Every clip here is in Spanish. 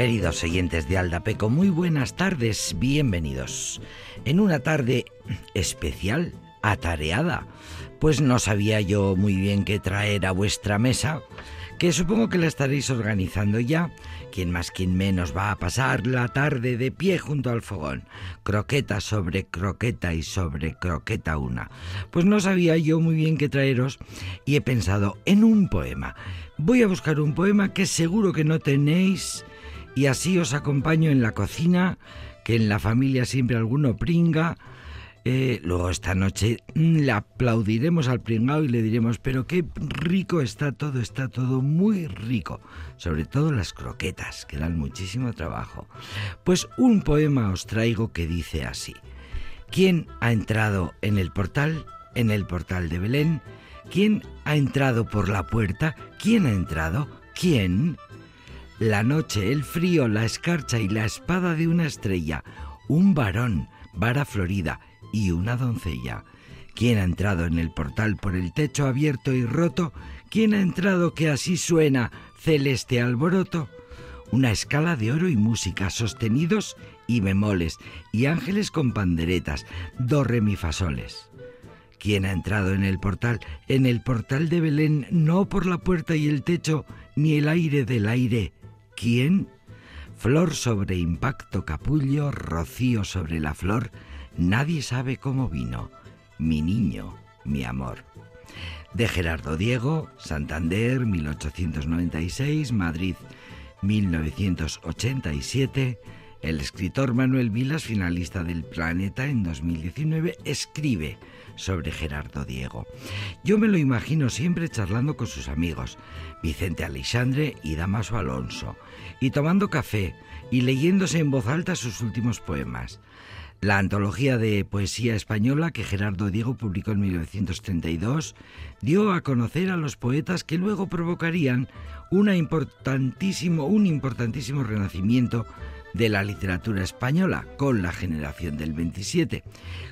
Queridos oyentes de Aldapeco, muy buenas tardes, bienvenidos. En una tarde especial, atareada, pues no sabía yo muy bien qué traer a vuestra mesa, que supongo que la estaréis organizando ya. Quien más, quien menos va a pasar la tarde de pie junto al fogón, croqueta sobre croqueta y sobre croqueta una. Pues no sabía yo muy bien qué traeros y he pensado en un poema. Voy a buscar un poema que seguro que no tenéis y así os acompaño en la cocina, que en la familia siempre alguno pringa. Eh, luego esta noche mm, le aplaudiremos al pringao y le diremos, pero qué rico está todo, está todo muy rico. Sobre todo las croquetas, que dan muchísimo trabajo. Pues un poema os traigo que dice así. ¿Quién ha entrado en el portal? En el portal de Belén. ¿Quién ha entrado por la puerta? ¿Quién ha entrado? ¿Quién? La noche, el frío, la escarcha y la espada de una estrella, un varón, vara florida y una doncella. ¿Quién ha entrado en el portal por el techo abierto y roto? ¿Quién ha entrado que así suena celeste alboroto? Una escala de oro y música, sostenidos y bemoles, y ángeles con panderetas, do re mi fasoles. ¿Quién ha entrado en el portal? En el portal de Belén, no por la puerta y el techo, ni el aire del aire, ¿Quién? Flor sobre impacto capullo, rocío sobre la flor, nadie sabe cómo vino. Mi niño, mi amor. De Gerardo Diego, Santander, 1896, Madrid, 1987. El escritor Manuel Vilas, finalista del Planeta en 2019, escribe sobre Gerardo Diego. Yo me lo imagino siempre charlando con sus amigos, Vicente Alexandre y Damaso Alonso, y tomando café y leyéndose en voz alta sus últimos poemas. La antología de poesía española que Gerardo Diego publicó en 1932 dio a conocer a los poetas que luego provocarían importantísimo, un importantísimo renacimiento de la literatura española con la generación del 27,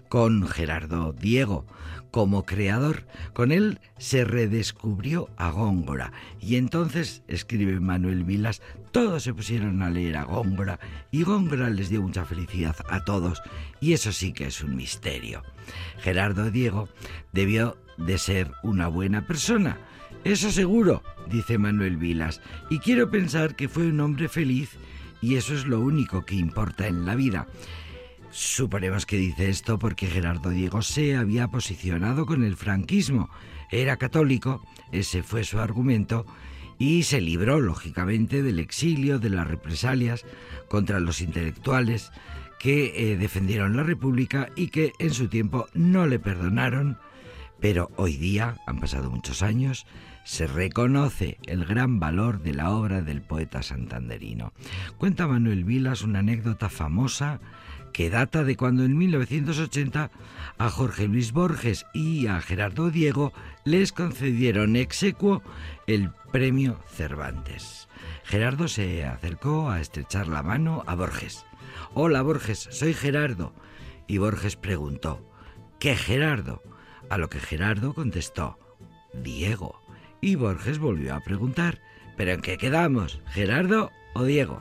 con Gerardo Diego como creador. Con él se redescubrió a Góngora y entonces, escribe Manuel Vilas, todos se pusieron a leer a Góngora y Góngora les dio mucha felicidad a todos y eso sí que es un misterio. Gerardo Diego debió de ser una buena persona, eso seguro, dice Manuel Vilas, y quiero pensar que fue un hombre feliz y eso es lo único que importa en la vida. Suponemos que dice esto porque Gerardo Diego se había posicionado con el franquismo. Era católico, ese fue su argumento, y se libró, lógicamente, del exilio, de las represalias contra los intelectuales que eh, defendieron la República y que en su tiempo no le perdonaron, pero hoy día, han pasado muchos años, se reconoce el gran valor de la obra del poeta santanderino. Cuenta Manuel Vilas una anécdota famosa que data de cuando en 1980 a Jorge Luis Borges y a Gerardo Diego les concedieron exequo el premio Cervantes. Gerardo se acercó a estrechar la mano a Borges. Hola Borges, soy Gerardo. Y Borges preguntó, ¿qué Gerardo? A lo que Gerardo contestó, Diego. Y Borges volvió a preguntar, ¿pero en qué quedamos? ¿Gerardo o Diego?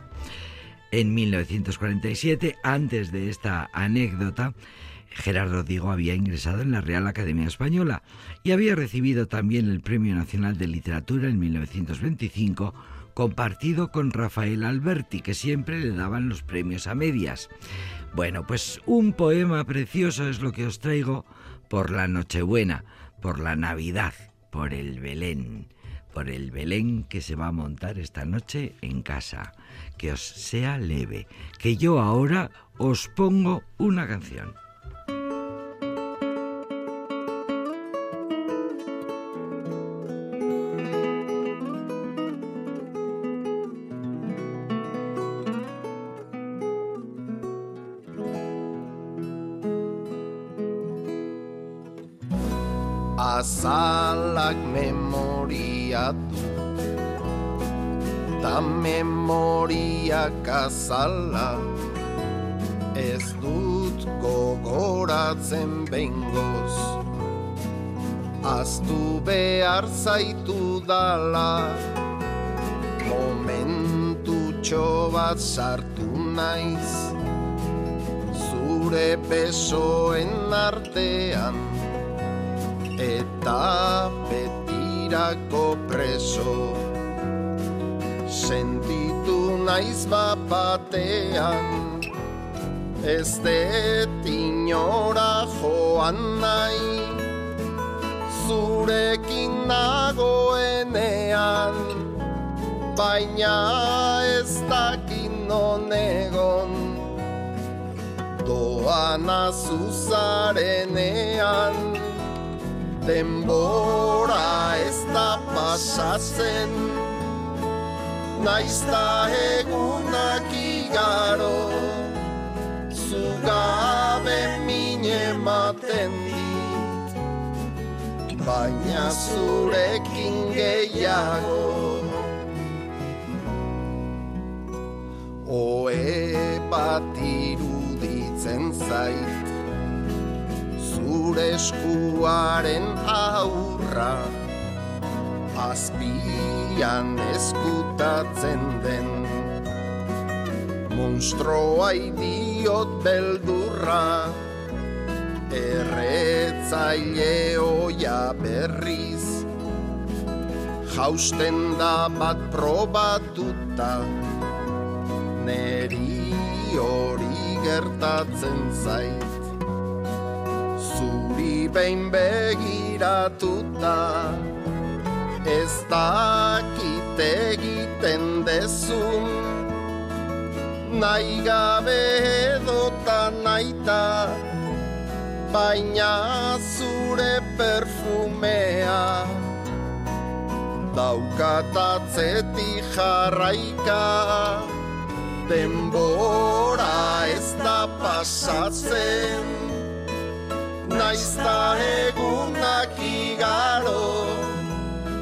En 1947, antes de esta anécdota, Gerardo Diego había ingresado en la Real Academia Española y había recibido también el Premio Nacional de Literatura en 1925, compartido con Rafael Alberti, que siempre le daban los premios a medias. Bueno, pues un poema precioso es lo que os traigo por la Nochebuena, por la Navidad por el Belén, por el Belén que se va a montar esta noche en casa. Que os sea leve, que yo ahora os pongo una canción. Memoria du Ta memoriak azala Ez dut gogoratzen bengoz Aztu behar zaitu dala Momentu txoba bat sartu naiz. Zure besoen artean Eta betirako preso. Sentitu naiz bapatean Ez det inora joan nahi Zurekin nagoenean baina ez dakin nonegon Doan azuzarenean Denbora ez da pasatzen Naizta egunak igaro Zugabe mine maten dit. Baina zurekin gehiago. Oe bat iruditzen zait Zure eskuaren aurra. Azpian eskutatzen den. Monstroa idiot beldurra. Erretzaile oia berriz. Jausten da bat probatuta. Neri hori gertatzen zait Behin begiratuta. Ez dakit egiten dezun. Nahi gabe edota naita Baina zure perfumea Daukatatzetik jarraika. Denbora ez da pasatzen Naizta egunak igaro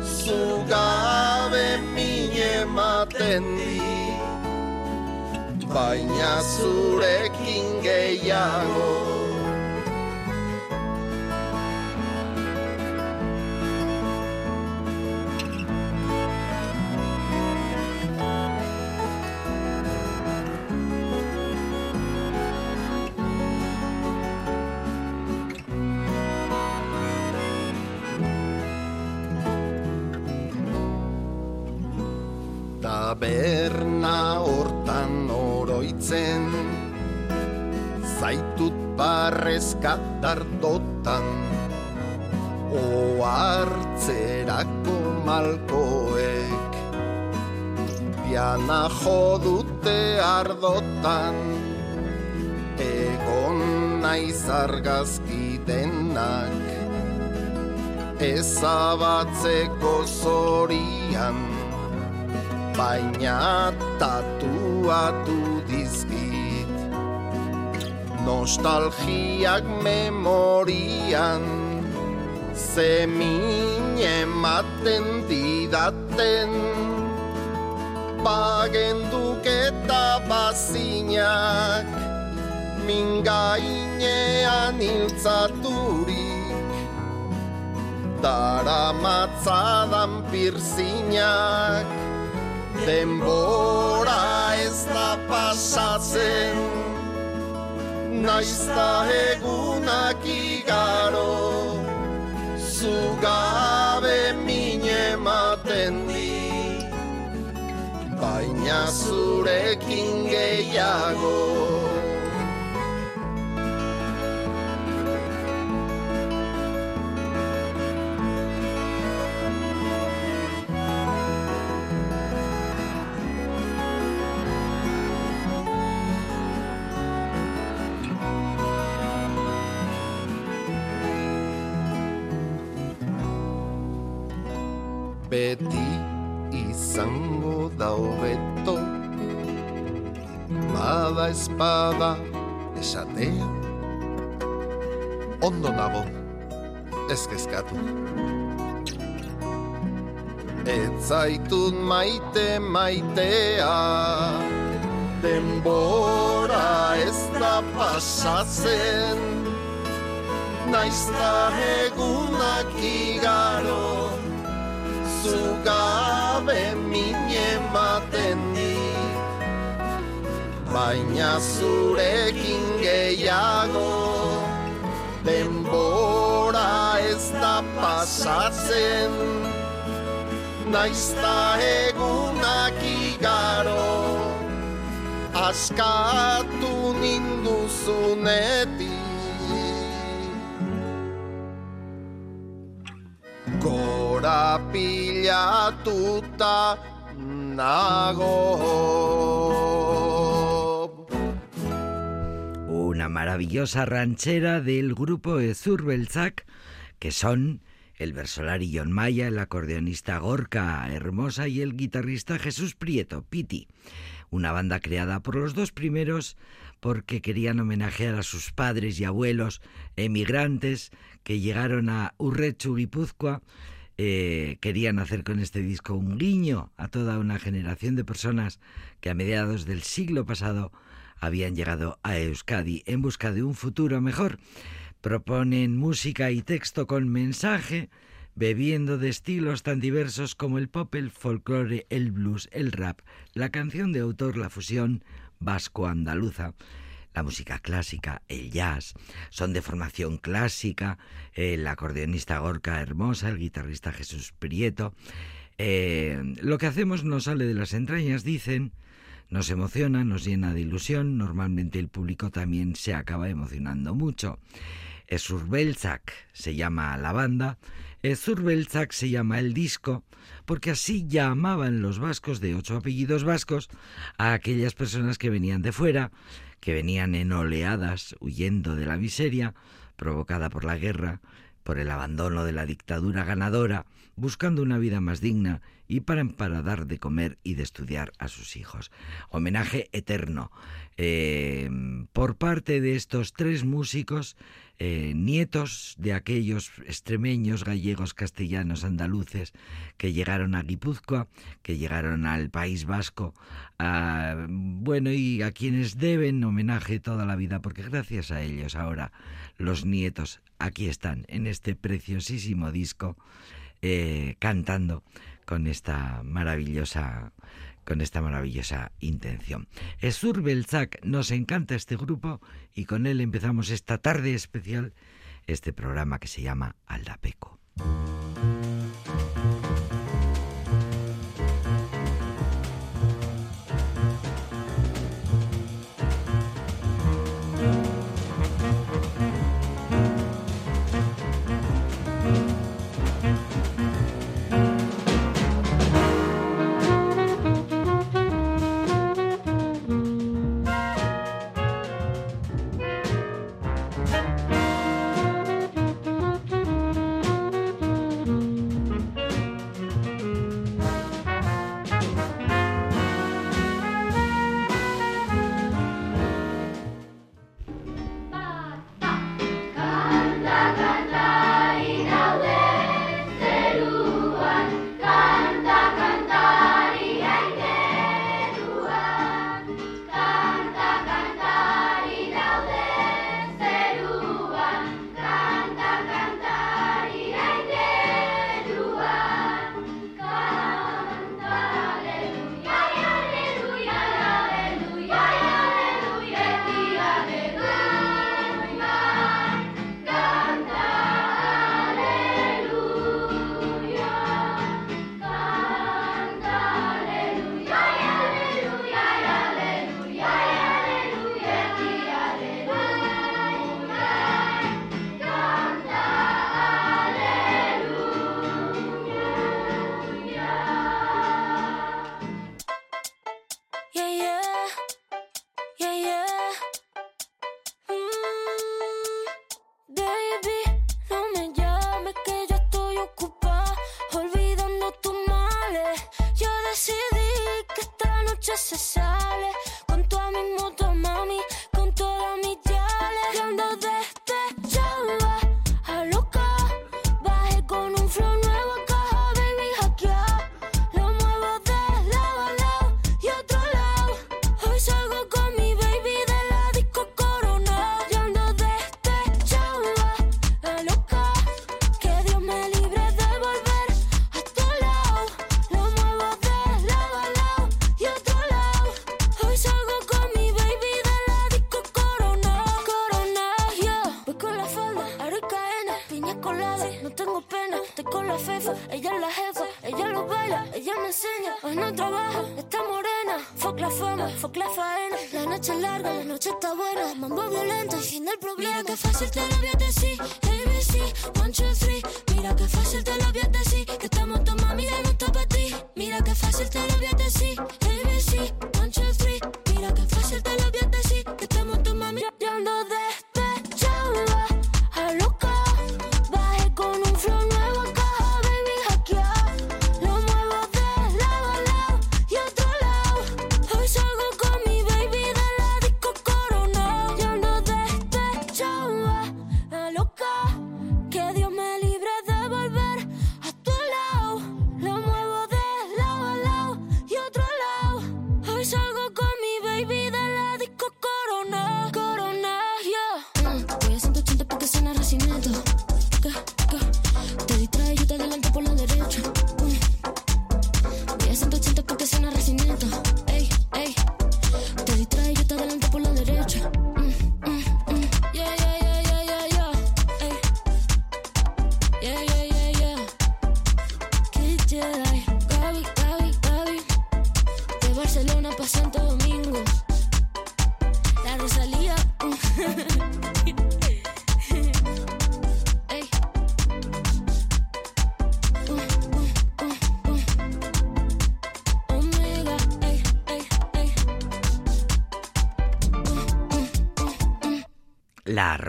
Zugabe mine ematen di. Baina zurekin gehiago Taberna hortan oroitzen. Zaitut barrezkat dardotan Oartzerako malkoek. Diana jodute ardotan Egon naiz argazki denak. Ezabatzeko zorian baina tatuatu dizkit. Nostalgiak memorian zemin ematen didaten. Bagenduk eta bazinak mingainean hiltzaturik. Dara matzadan pirzinak Denbora ez da pasatzen. Naizta egunak igaro Zugabe mine ematen di. Baina zurekin gehiago beti izango da hobeto Bada espada esatea Ondo nago, ez kezkatu. Ez zaitut maite maitea Denbora ez da pasatzen. Naizta egunak igaro zugabe mine ematen di. Baina zurekin gehiago denbora ez da pasatzen. Naizta egunak igaro askatu ninduzunetik gora pilatuta nago. Una maravillosa ranchera del grupo Ezurbelzak, que son el versolari John Maya, el acordeonista Gorka Hermosa y el guitarrista Jesús Prieto, Piti. Una banda creada por los dos primeros porque querían homenajear a sus padres y abuelos emigrantes que llegaron a Urrechu, Guipúzcoa, eh, querían hacer con este disco un guiño a toda una generación de personas que a mediados del siglo pasado habían llegado a Euskadi en busca de un futuro mejor. Proponen música y texto con mensaje, bebiendo de estilos tan diversos como el pop, el folclore, el blues, el rap, la canción de autor, la fusión vasco-andaluza la música clásica, el jazz, son de formación clásica, el acordeonista Gorka Hermosa, el guitarrista Jesús Prieto. Eh, lo que hacemos nos sale de las entrañas, dicen, nos emociona, nos llena de ilusión, normalmente el público también se acaba emocionando mucho. Esurbelzak se llama la banda, Esurbelzak se llama el disco, porque así llamaban los vascos de ocho apellidos vascos a aquellas personas que venían de fuera, que venían en oleadas huyendo de la miseria provocada por la guerra, por el abandono de la dictadura ganadora, buscando una vida más digna y para, para dar de comer y de estudiar a sus hijos. Homenaje eterno eh, por parte de estos tres músicos eh, nietos de aquellos extremeños, gallegos, castellanos, andaluces que llegaron a Guipúzcoa, que llegaron al País Vasco, bueno, y a quienes deben homenaje toda la vida, porque gracias a ellos ahora los nietos aquí están en este preciosísimo disco eh, cantando con esta maravillosa con esta maravillosa intención. Esur Belzak, nos encanta este grupo y con él empezamos esta tarde especial este programa que se llama Aldapeco.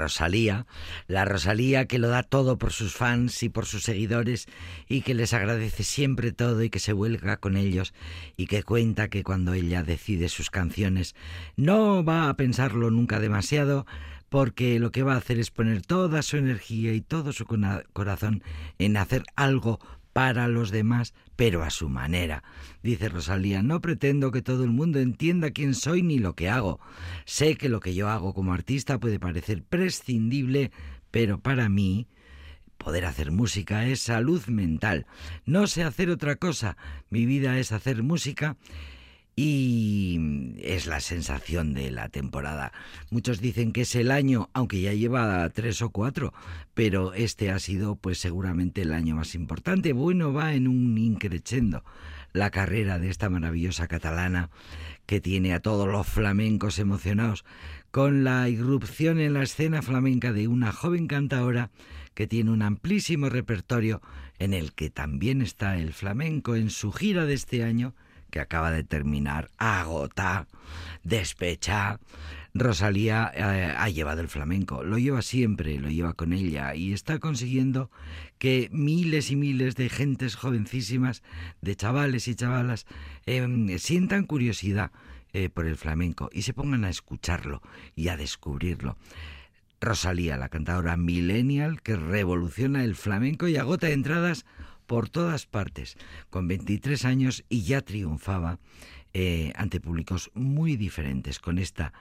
Rosalía, la Rosalía que lo da todo por sus fans y por sus seguidores y que les agradece siempre todo y que se huelga con ellos y que cuenta que cuando ella decide sus canciones no va a pensarlo nunca demasiado porque lo que va a hacer es poner toda su energía y todo su corazón en hacer algo para los demás, pero a su manera. Dice Rosalía, no pretendo que todo el mundo entienda quién soy ni lo que hago. Sé que lo que yo hago como artista puede parecer prescindible, pero para mí poder hacer música es salud mental. No sé hacer otra cosa. Mi vida es hacer música y es la sensación de la temporada. Muchos dicen que es el año, aunque ya lleva tres o cuatro, pero este ha sido pues seguramente el año más importante. Bueno, va en un increchendo la carrera de esta maravillosa catalana que tiene a todos los flamencos emocionados con la irrupción en la escena flamenca de una joven cantadora que tiene un amplísimo repertorio en el que también está el flamenco en su gira de este año que acaba de terminar, agota, despecha. Rosalía eh, ha llevado el flamenco, lo lleva siempre, lo lleva con ella y está consiguiendo que miles y miles de gentes jovencísimas, de chavales y chavalas, eh, sientan curiosidad eh, por el flamenco y se pongan a escucharlo y a descubrirlo. Rosalía, la cantadora millennial que revoluciona el flamenco y agota entradas por todas partes, con 23 años y ya triunfaba eh, ante públicos muy diferentes, con esta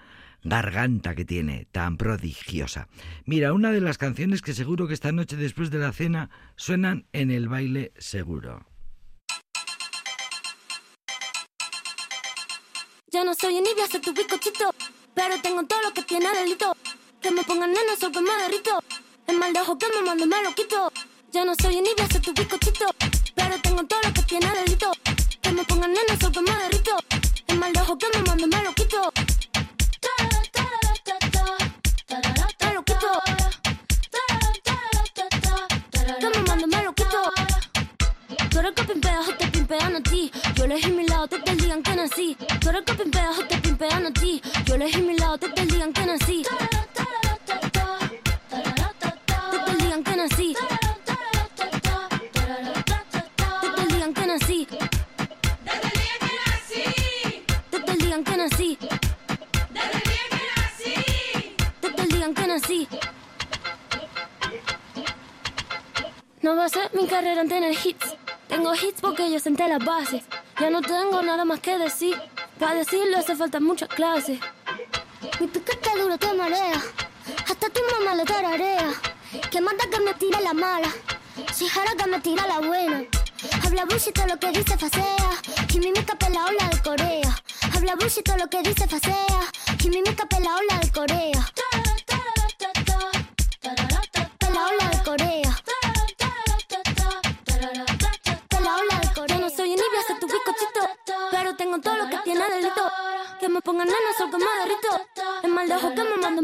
garganta que tiene tan prodigiosa. Mira, una de las canciones que seguro que esta noche después de la cena suenan en el baile seguro. Ya no soy envidia, soy tu bizcochito. Pero tengo todo lo que tiene delito. Que me pongan nena, soy que me derrito. El mal de ojo que me mando me lo quito. Ya no soy envidia, soy tu bizcochito. Pero tengo todo lo que tiene delito. Que me pongan nena, soy que me derrito. El mal ojo que me mando me lo quito. Yo elegí mi lado, te que nací. Tú eres que pimpea, o te pimpean a ti. Yo elegí mi lado, te que nací. Mi carrera en tener hits. Tengo hits porque yo senté las bases. Ya no tengo nada más que decir. Para decirlo hace falta muchas clases. Mi piquete duro te marea. Hasta tu mamá lo tararea. Que manda que me tira la mala. Si jara que me tira la buena. Habla bullshit lo que dice facea. Y mi mica la ola de Corea. Habla bullshit lo que dice facea. Y mi mica la ola de Corea. La ola de Corea. El mal que me mando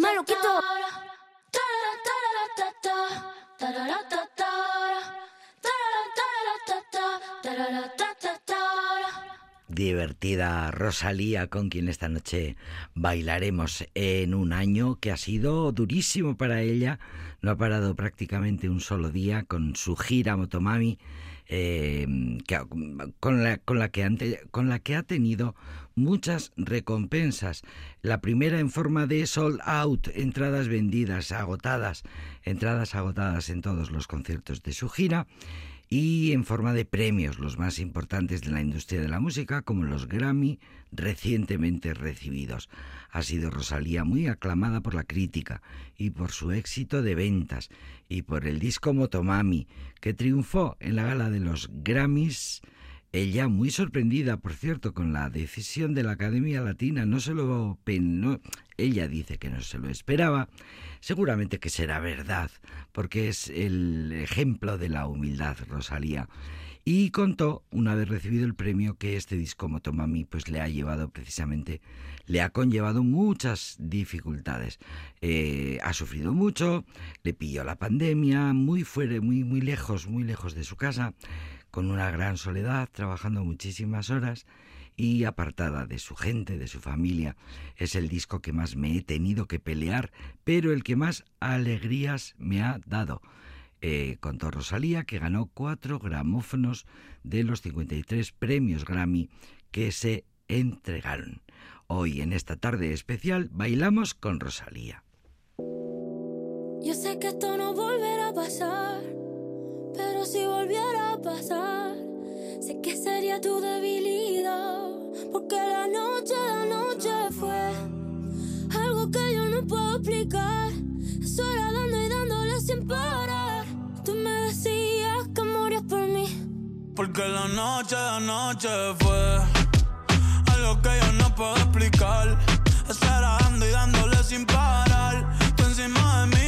divertida Rosalía con quien esta noche bailaremos en un año que ha sido durísimo para ella. No ha parado prácticamente un solo día con su gira Motomami, eh, la, con, la que con la que ha tenido muchas recompensas. La primera en forma de sold out, entradas vendidas, agotadas, entradas agotadas en todos los conciertos de su gira y en forma de premios, los más importantes de la industria de la música, como los Grammy recientemente recibidos. Ha sido Rosalía muy aclamada por la crítica y por su éxito de ventas y por el disco Motomami, que triunfó en la gala de los Grammys ella, muy sorprendida, por cierto, con la decisión de la Academia Latina, no se lo ella dice que no se lo esperaba, seguramente que será verdad, porque es el ejemplo de la humildad, Rosalía. Y contó, una vez recibido el premio, que este disco Motomami pues le ha llevado precisamente, le ha conllevado muchas dificultades. Eh, ha sufrido mucho, le pilló la pandemia, muy fuera, muy, muy lejos, muy lejos de su casa con una gran soledad, trabajando muchísimas horas y apartada de su gente, de su familia. Es el disco que más me he tenido que pelear, pero el que más alegrías me ha dado. Eh, contó Rosalía que ganó cuatro gramófonos de los 53 premios Grammy que se entregaron. Hoy en esta tarde especial bailamos con Rosalía. Yo sé que esto no volverá a pasar si volviera a pasar, sé que sería tu debilidad. Porque la noche de noche fue algo que yo no puedo explicar. Sola dando y dándole sin parar. Tú me decías que morías por mí. Porque la noche de noche fue algo que yo no puedo explicar. Estar dando y dándole sin parar. Tú encima de mí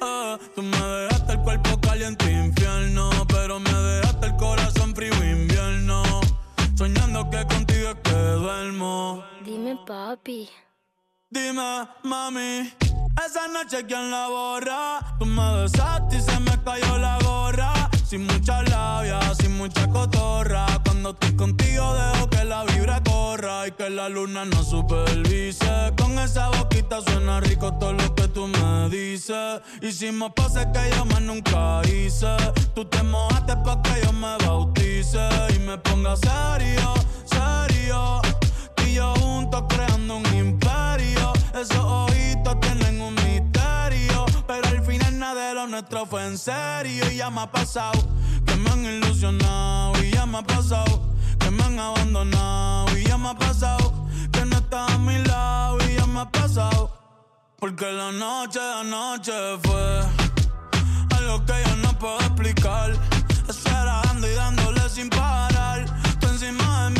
Tú me dejaste el cuerpo caliente infierno, pero me dejaste el corazón frío invierno. Soñando que contigo es que duermo. Dime, papi. Dime, mami. Esa noche quien la borra. Tú me besaste y se me cayó la gorra. Sin mucha labia, sin mucha cotorra. Cuando estoy contigo dejo que la vibra y que la luna no supervise. Con esa boquita suena rico todo lo que tú me dices. Me pasa que yo más nunca hice. Tú te mojaste pa' que yo me bautice y me ponga serio, serio. Y yo juntos creando un imperio. Esos ojitos tienen un misterio. Pero al final nada de lo nuestro fue en serio. Y ya me ha pasado que me han ilusionado. Y ya me ha pasado me han abandonado. Y ya me ha pasado que no estás a mi lado. Y ya me ha pasado. Porque la noche de noche fue algo que yo no puedo explicar. Esperando y dándole sin parar. Tú encima de mí,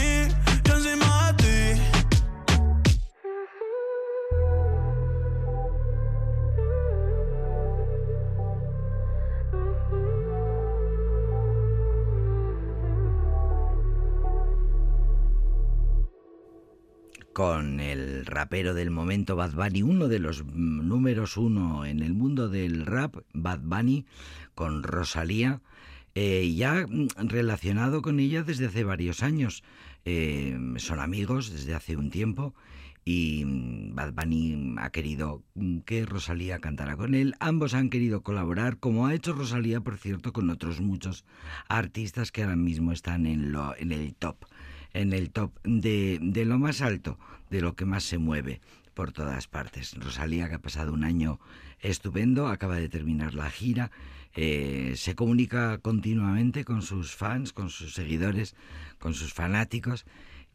con el rapero del momento Bad Bunny, uno de los números uno en el mundo del rap, Bad Bunny, con Rosalía, eh, ya relacionado con ella desde hace varios años. Eh, son amigos desde hace un tiempo y Bad Bunny ha querido que Rosalía cantara con él. Ambos han querido colaborar, como ha hecho Rosalía, por cierto, con otros muchos artistas que ahora mismo están en, lo, en el top en el top de, de lo más alto, de lo que más se mueve por todas partes. Rosalía, que ha pasado un año estupendo, acaba de terminar la gira, eh, se comunica continuamente con sus fans, con sus seguidores, con sus fanáticos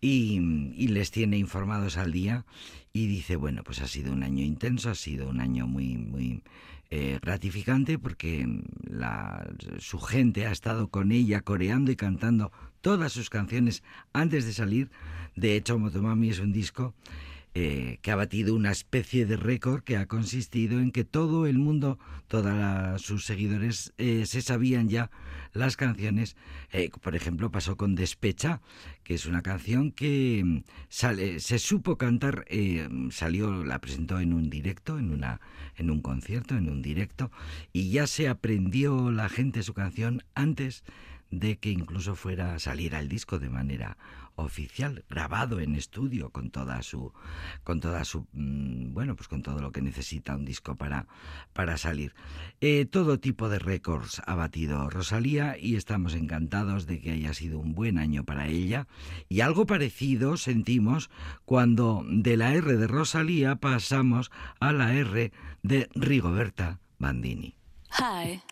y, y, les tiene informados al día y dice, bueno, pues ha sido un año intenso, ha sido un año muy, muy eh, gratificante porque la, su gente ha estado con ella coreando y cantando todas sus canciones antes de salir. De hecho, Motomami es un disco eh, que ha batido una especie de récord que ha consistido en que todo el mundo, todos sus seguidores, eh, se sabían ya las canciones. Eh, por ejemplo, pasó con Despecha, que es una canción que mm, sale, se supo cantar, salió, la presentó en un directo, en, una, en un concierto, en un directo, y ya se aprendió la gente su canción antes de que incluso fuera a salir al disco de manera oficial, grabado en estudio con toda su, con toda su, mm, bueno, pues con todo lo que necesita un disco para, para salir. Eh, todo tipo de récords ha batido Rosalía y estamos encantados de que haya sido un buen año para ella. Y algo parecido sentimos cuando de la R de Rosalía pasamos a la R de Rigoberta Bandini. Hi.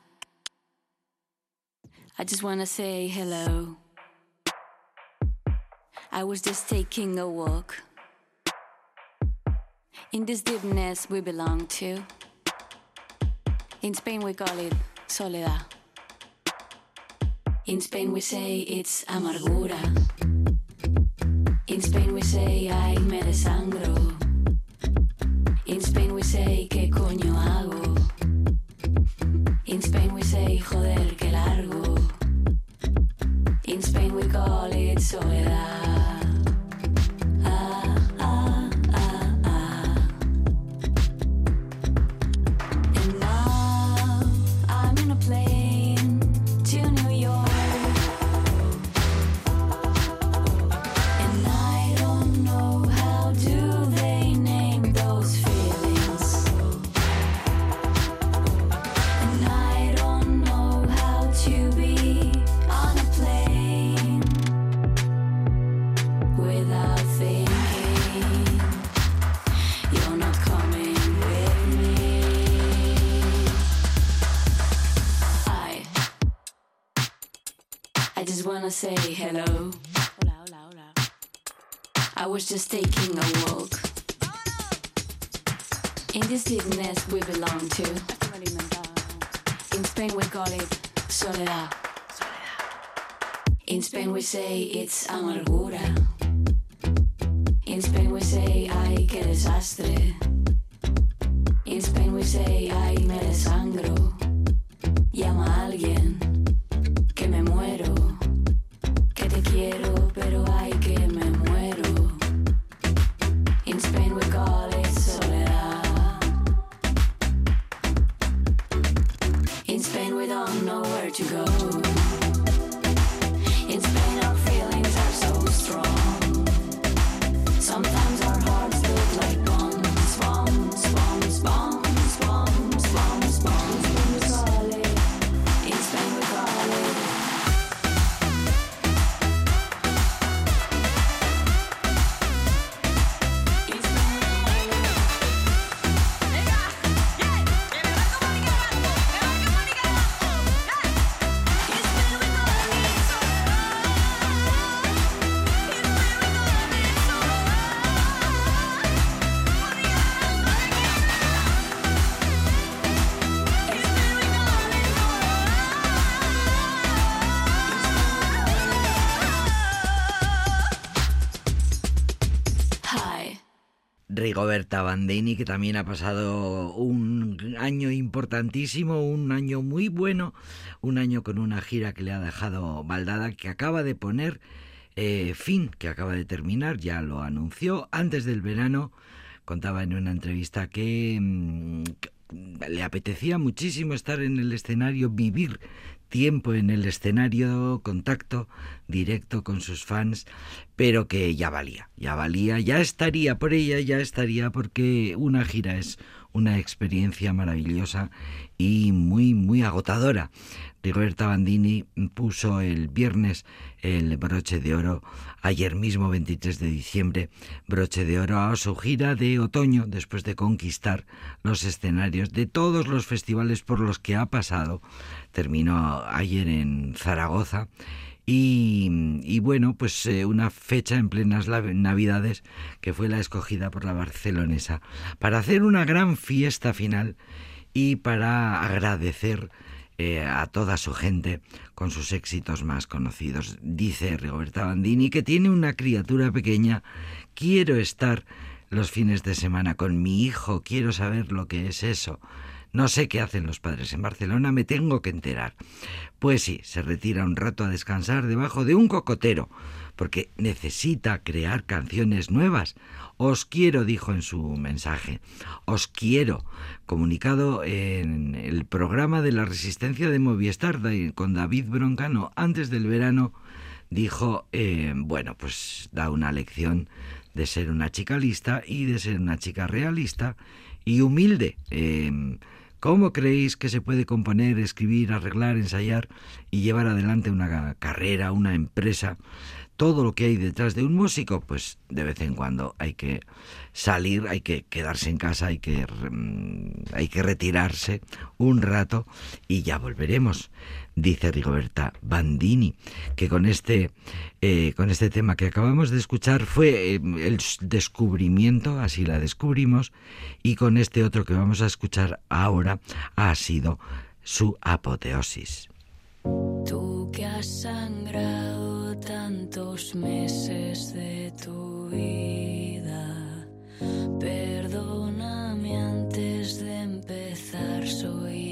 I just wanna. I was just taking a walk in this deepness we belong to. In Spain, we call it soledad. In Spain, we say it's amargura. In Spain, we say ay me desangro. In Spain, we say que coño hago. In Spain, we say joder que largo. In Spain, we call it soledad. Was just taking a walk. In this deepness we belong to. In Spain we call it soledad. In Spain we say it's amargura. In Spain we say ay que desastre. In Spain we say ay me desangro. Rigoberta Bandini, que también ha pasado un año importantísimo, un año muy bueno, un año con una gira que le ha dejado baldada, que acaba de poner eh, fin que acaba de terminar, ya lo anunció antes del verano. Contaba en una entrevista que mm, le apetecía muchísimo estar en el escenario, vivir tiempo en el escenario, contacto directo con sus fans, pero que ya valía, ya valía, ya estaría por ella, ya estaría porque una gira es una experiencia maravillosa y muy, muy agotadora. Rigoberta Bandini puso el viernes el broche de oro, ayer mismo 23 de diciembre, broche de oro a su gira de otoño después de conquistar los escenarios de todos los festivales por los que ha pasado. Terminó ayer en Zaragoza y, bueno, pues eh, una fecha en plenas Navidades que fue la escogida por la barcelonesa para hacer una gran fiesta final y para agradecer eh, a toda su gente con sus éxitos más conocidos. Dice Rigoberta Bandini que tiene una criatura pequeña, quiero estar los fines de semana con mi hijo, quiero saber lo que es eso. No sé qué hacen los padres en Barcelona, me tengo que enterar. Pues sí, se retira un rato a descansar debajo de un cocotero, porque necesita crear canciones nuevas. Os quiero, dijo en su mensaje, os quiero, comunicado en el programa de la resistencia de Movistar con David Broncano antes del verano, dijo, eh, bueno, pues da una lección de ser una chica lista y de ser una chica realista y humilde. Eh, ¿Cómo creéis que se puede componer, escribir, arreglar, ensayar y llevar adelante una carrera, una empresa? Todo lo que hay detrás de un músico, pues de vez en cuando hay que salir, hay que quedarse en casa, hay que, mm, hay que retirarse un rato y ya volveremos dice Rigoberta Bandini, que con este, eh, con este tema que acabamos de escuchar fue eh, el descubrimiento, así la descubrimos, y con este otro que vamos a escuchar ahora ha sido su apoteosis. Tú que has sangrado tantos meses de tu vida, perdóname antes de empezar, soy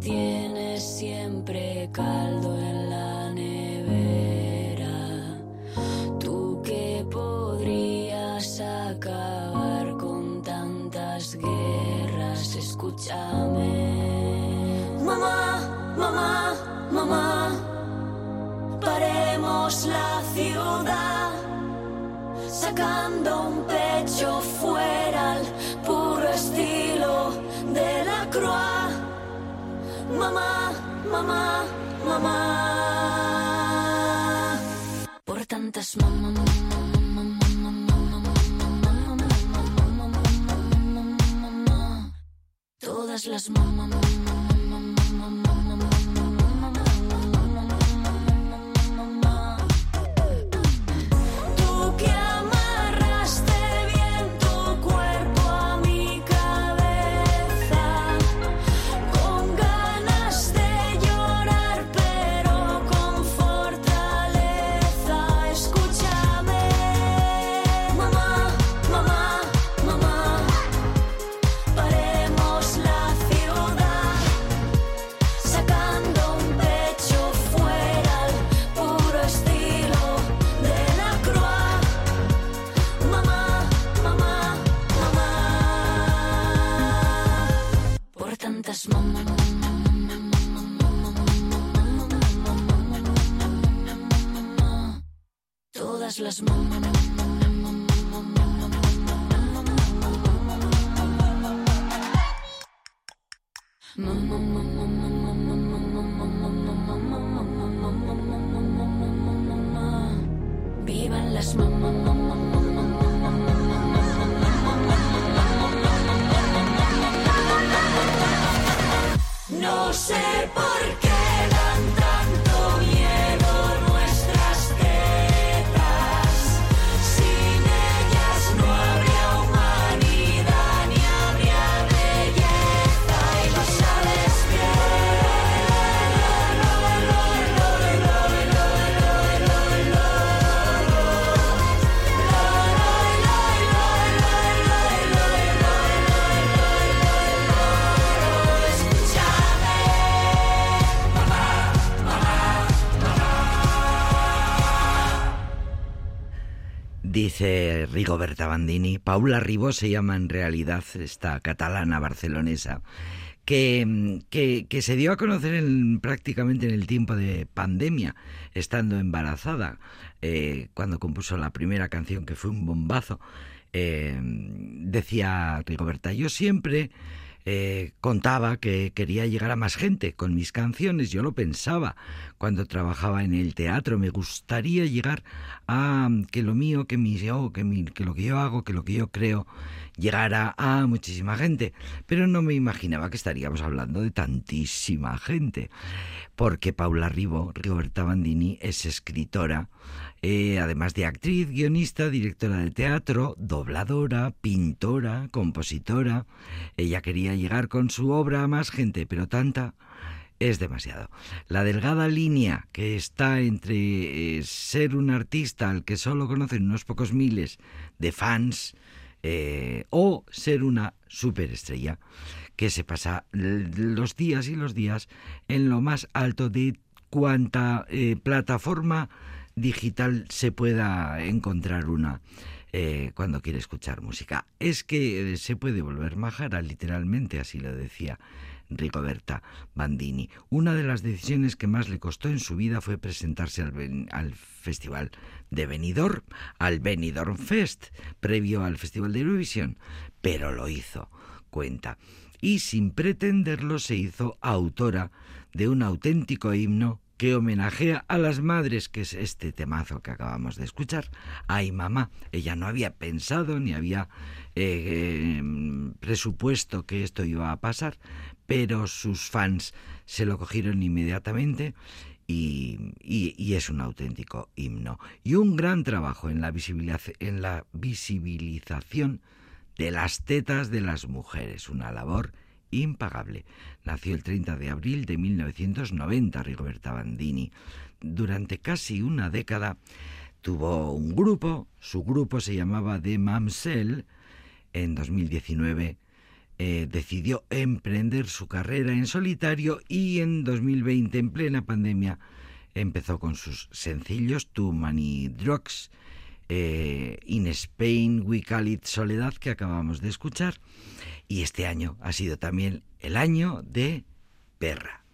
tienes siempre caldo en la nevera. Tú que podrías acabar con tantas guerras, Mamá, mamá, mamá, paremos la ciudad, sacando un pecho fuera al puro estilo de la croix mamá, mamá, mamá. Por tantas mamá, todas las mamá. las Rigoberta Bandini, Paula Ribó se llama en realidad esta catalana barcelonesa, que, que, se dio a conocer en, prácticamente en el tiempo de pandemia, estando embarazada, eh, cuando compuso la primera canción que fue un bombazo. Eh, decía Rigoberta, yo siempre eh, contaba que quería llegar a más gente con mis canciones. Yo lo pensaba cuando trabajaba en el teatro. Me gustaría llegar a que lo mío, que, mi, que, que lo que yo hago, que lo que yo creo, llegara a muchísima gente. Pero no me imaginaba que estaríamos hablando de tantísima gente. Porque Paula Ribo, Rigoberta Bandini, es escritora eh, además de actriz, guionista, directora de teatro, dobladora, pintora, compositora. Ella quería llegar con su obra a más gente, pero tanta es demasiado. La delgada línea que está entre eh, ser un artista al que solo conocen unos pocos miles de fans eh, o ser una superestrella que se pasa los días y los días en lo más alto de cuanta plataforma digital se pueda encontrar una eh, cuando quiere escuchar música. Es que eh, se puede volver majara, literalmente, así lo decía Rigoberta Bandini. Una de las decisiones que más le costó en su vida fue presentarse al, al festival de Benidorm, al Benidorm Fest, previo al Festival de Eurovisión, pero lo hizo, cuenta. Y sin pretenderlo se hizo autora de un auténtico himno que homenajea a las madres, que es este temazo que acabamos de escuchar. Ay, mamá, ella no había pensado ni había eh, em, presupuesto que esto iba a pasar, pero sus fans se lo cogieron inmediatamente y, y, es un auténtico himno. Y un gran trabajo en la, en la visibilización de las tetas de las mujeres, una labor impagable. Nació el 30 de abril de 1990 Rigoberta Bandini. Durante casi una década tuvo un grupo, su grupo se llamaba The Mamsell. En 2019 eh, decidió emprender su carrera en solitario y en 2020, en plena pandemia, empezó con sus sencillos Too Many Drugs, eh, In Spain We Call It Soledad, que acabamos de escuchar, y este año ha sido también el año de perra.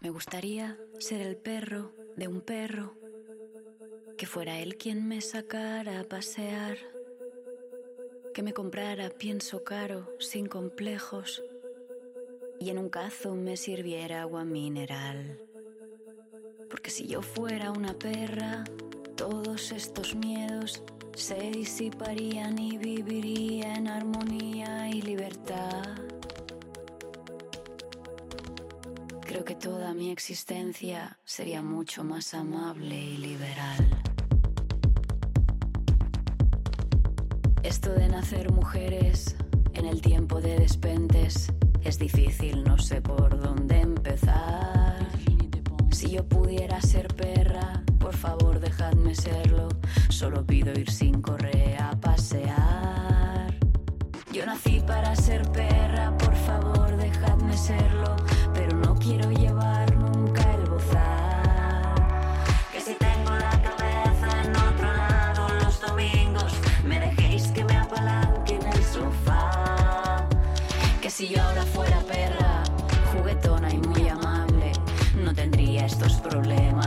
Me gustaría ser el perro de un perro, que fuera él quien me sacara a pasear, que me comprara pienso caro, sin complejos, y en un cazo me sirviera agua mineral. Porque si yo fuera una perra, todos estos miedos se disiparían y viviría en armonía y libertad. Creo que toda mi existencia sería mucho más amable y liberal. Esto de nacer mujeres en el tiempo de despentes es difícil, no sé por dónde empezar. Si yo pudiera ser perra, por favor dejadme serlo. Solo pido ir sin correa a pasear. Yo nací para ser perra, por favor dejadme serlo. Pero no quiero llevar nunca el bozar. Que si tengo la cabeza en otro lado los domingos, me dejéis que me apalanque en el sofá. Que si yo ahora fuera perra, juguetona y muy amable, no tendría estos problemas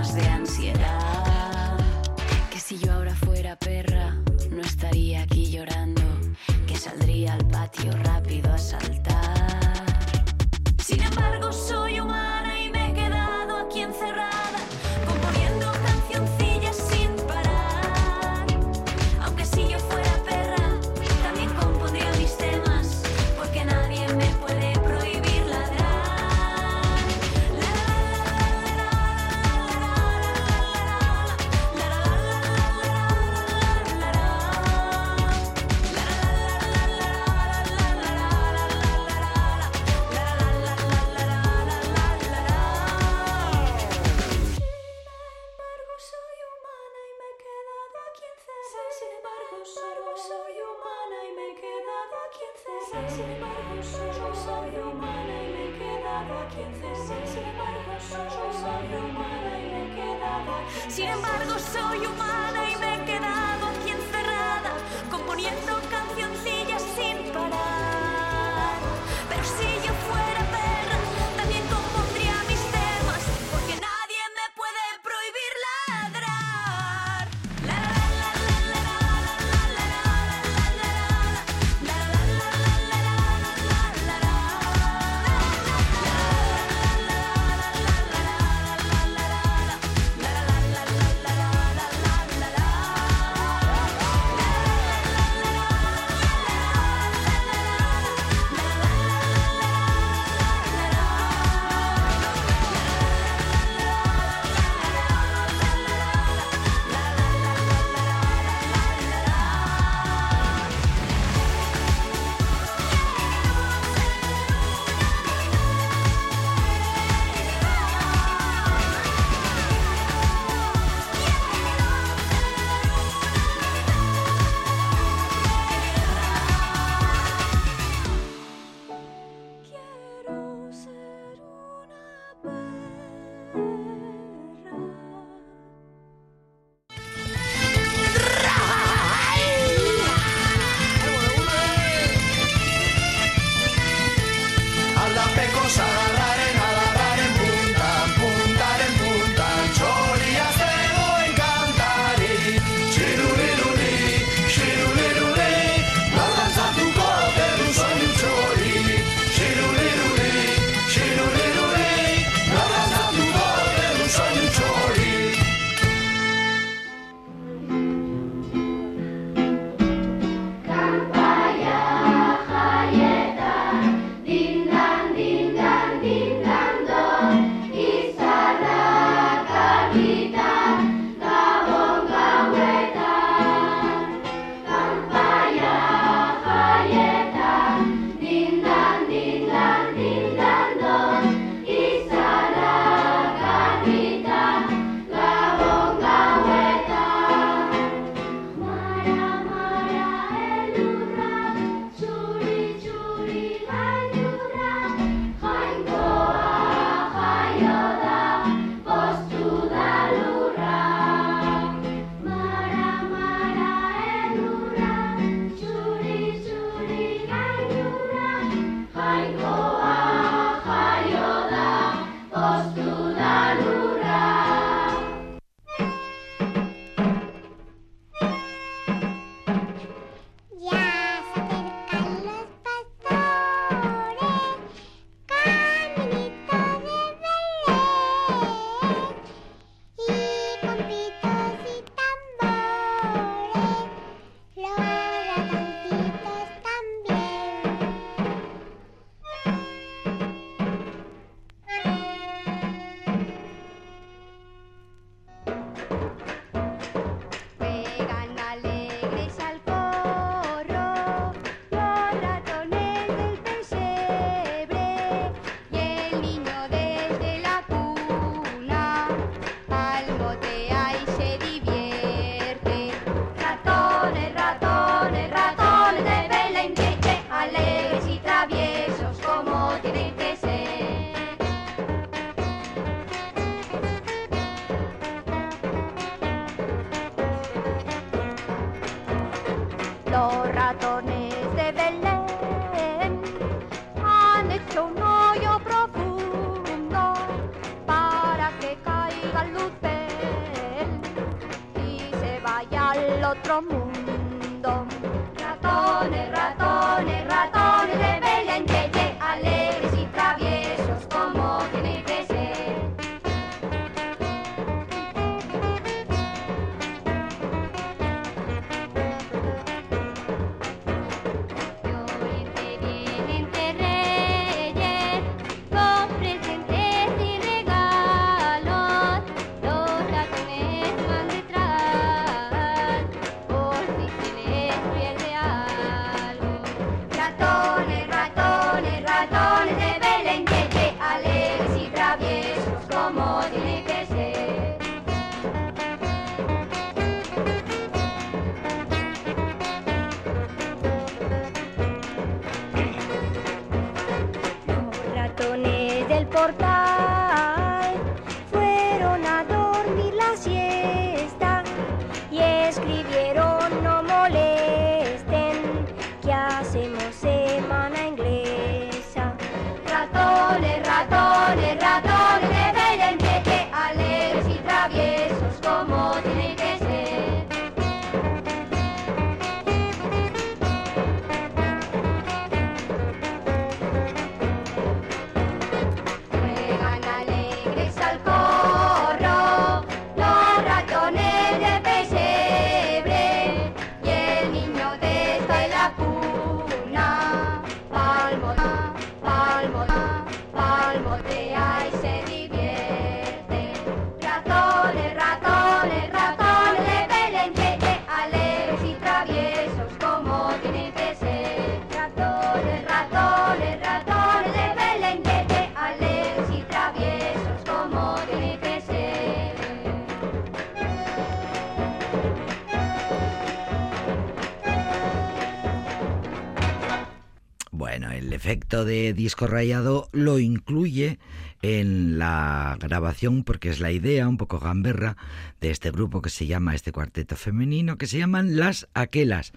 disco rayado lo incluye en la grabación porque es la idea un poco gamberra de este grupo que se llama este cuarteto femenino que se llaman Las Aquelas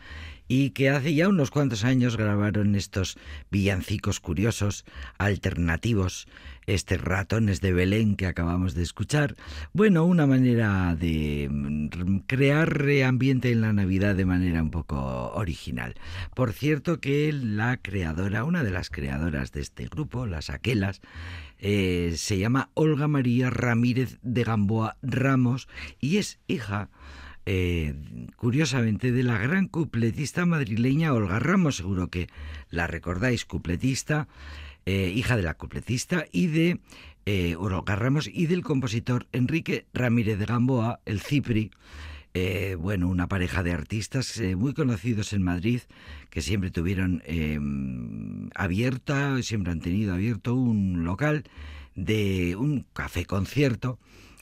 y que hace ya unos cuantos años grabaron estos villancicos curiosos alternativos este ratones de Belén que acabamos de escuchar. Bueno, una manera de mm, crear ambiente en la Navidad de manera un poco original. Por cierto que la creadora, una de las creadoras de este grupo, las Aquelas, eh, se llama Olga María Ramírez de Gamboa Ramos y es hija eh, curiosamente, de la gran cupletista madrileña Olga Ramos, seguro que la recordáis, cupletista, eh, hija de la cupletista y de eh, Olga Ramos y del compositor Enrique Ramírez de Gamboa, el Cipri. eh, bueno, una pareja de artistas muy conocidos en Madrid que siempre tuvieron eh, abierta, siempre han tenido abierto un local de un café concierto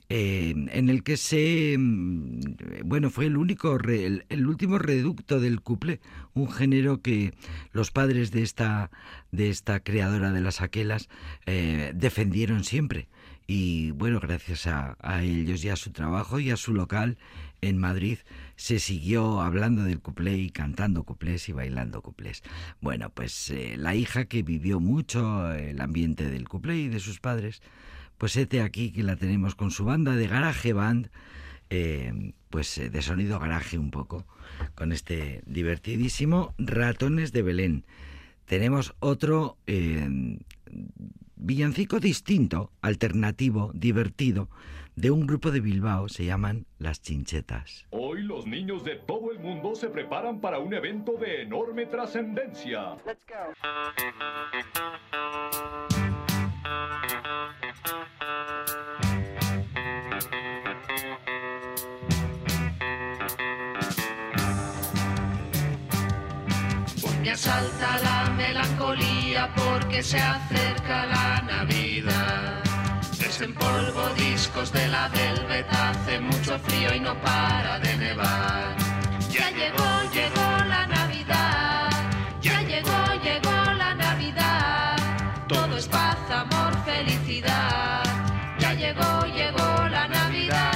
eh, en el que se mm, bueno fue el único el, último reducto del couple un género que los padres de esta de esta creadora de las aquelas eh, defendieron siempre y bueno gracias a, ellos y a su trabajo y a su local en Madrid se siguió hablando del cuplé y cantando cuplés y bailando cuplés. Bueno, pues eh, la hija que vivió mucho el ambiente del cuplé y de sus padres, pues este aquí que la tenemos con su banda de garaje band, eh, pues eh, de sonido garaje un poco, con este divertidísimo Ratones de Belén. Tenemos otro eh, villancico distinto, alternativo, divertido, de un grupo de Bilbao, se llaman Las Chinchetas. Hoy los niños de todo el mundo se preparan para un evento de enorme trascendencia. Hoy me asalta la melancolía porque se acerca la Navidad. Desempolvo discos de la Velvet, hace mucho frío y no para de nevar. Ya llegó, llegó la Navidad. Ya llegó, llegó la Navidad. Todo es paz, amor, felicidad. Ya llegó, llegó la Navidad.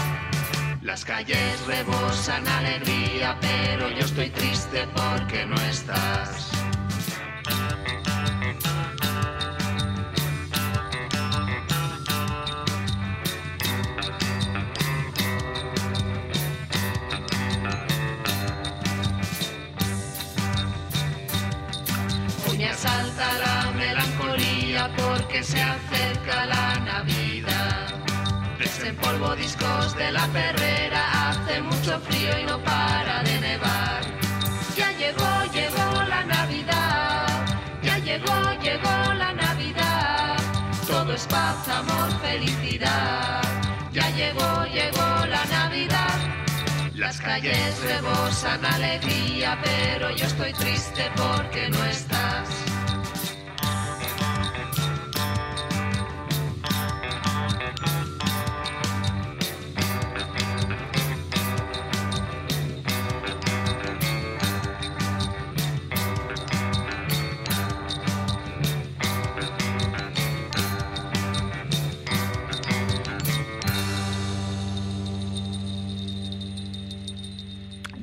Las calles rebosan alegría, pero yo estoy triste porque no estás. Se acerca la Navidad. Desempolvo discos de la perrera, hace mucho frío y no para de nevar. Ya llegó, llegó la Navidad, ya llegó, llegó la Navidad. Todo es paz, amor, felicidad. Ya llegó, llegó la Navidad. Las calles rebosan alegría, pero yo estoy triste porque no estás.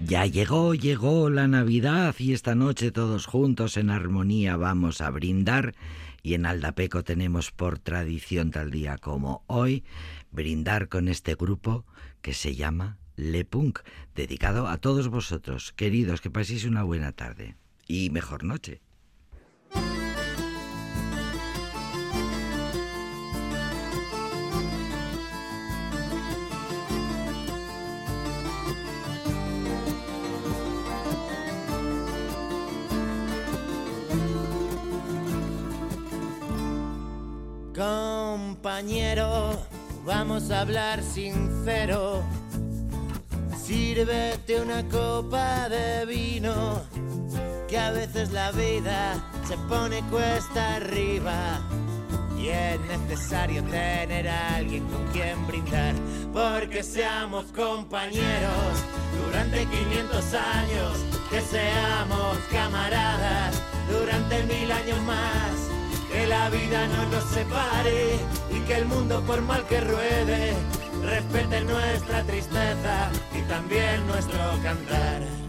Ya llegó, llegó la Navidad y esta noche todos juntos en armonía vamos a brindar y en Aldapeco tenemos por tradición tal día como hoy brindar con este grupo que se llama Le Punk, dedicado a todos vosotros, queridos, que paséis una buena tarde y mejor noche. Compañero, vamos a hablar sincero. Sírvete una copa de vino, que a veces la vida se pone cuesta arriba. Y es necesario tener a alguien con quien brindar, porque seamos compañeros durante 500 años, que seamos camaradas durante mil años más que la vida no nos separe y que el mundo por mal que ruede respete nuestra tristeza y también nuestro cantar.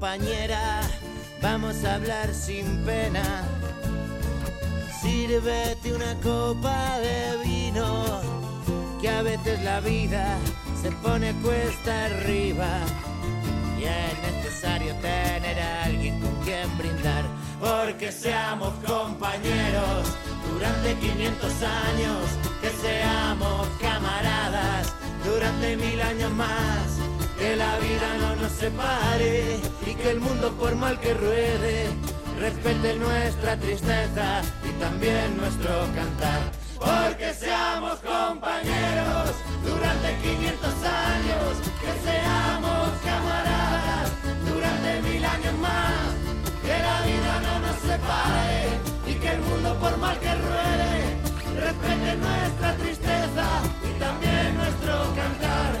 Compañera, vamos a hablar sin pena. Sírvete una copa de vino, que a veces la vida se pone cuesta arriba. Y es necesario tener alguien con quien brindar, porque seamos compañeros durante 500 años, que seamos camaradas durante mil años más que la vida no nos separe y que el mundo por mal que ruede respete nuestra tristeza y también nuestro cantar. Porque seamos compañeros durante 500 años, que seamos camaradas durante mil años más, que la vida no nos separe y que el mundo por mal que ruede respete nuestra tristeza y también nuestro cantar.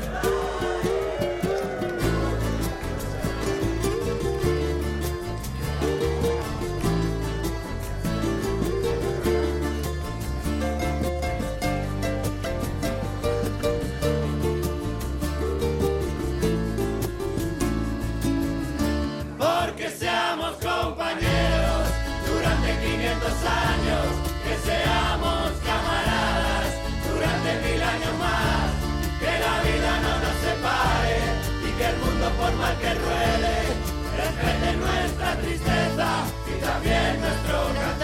también nuestro camino.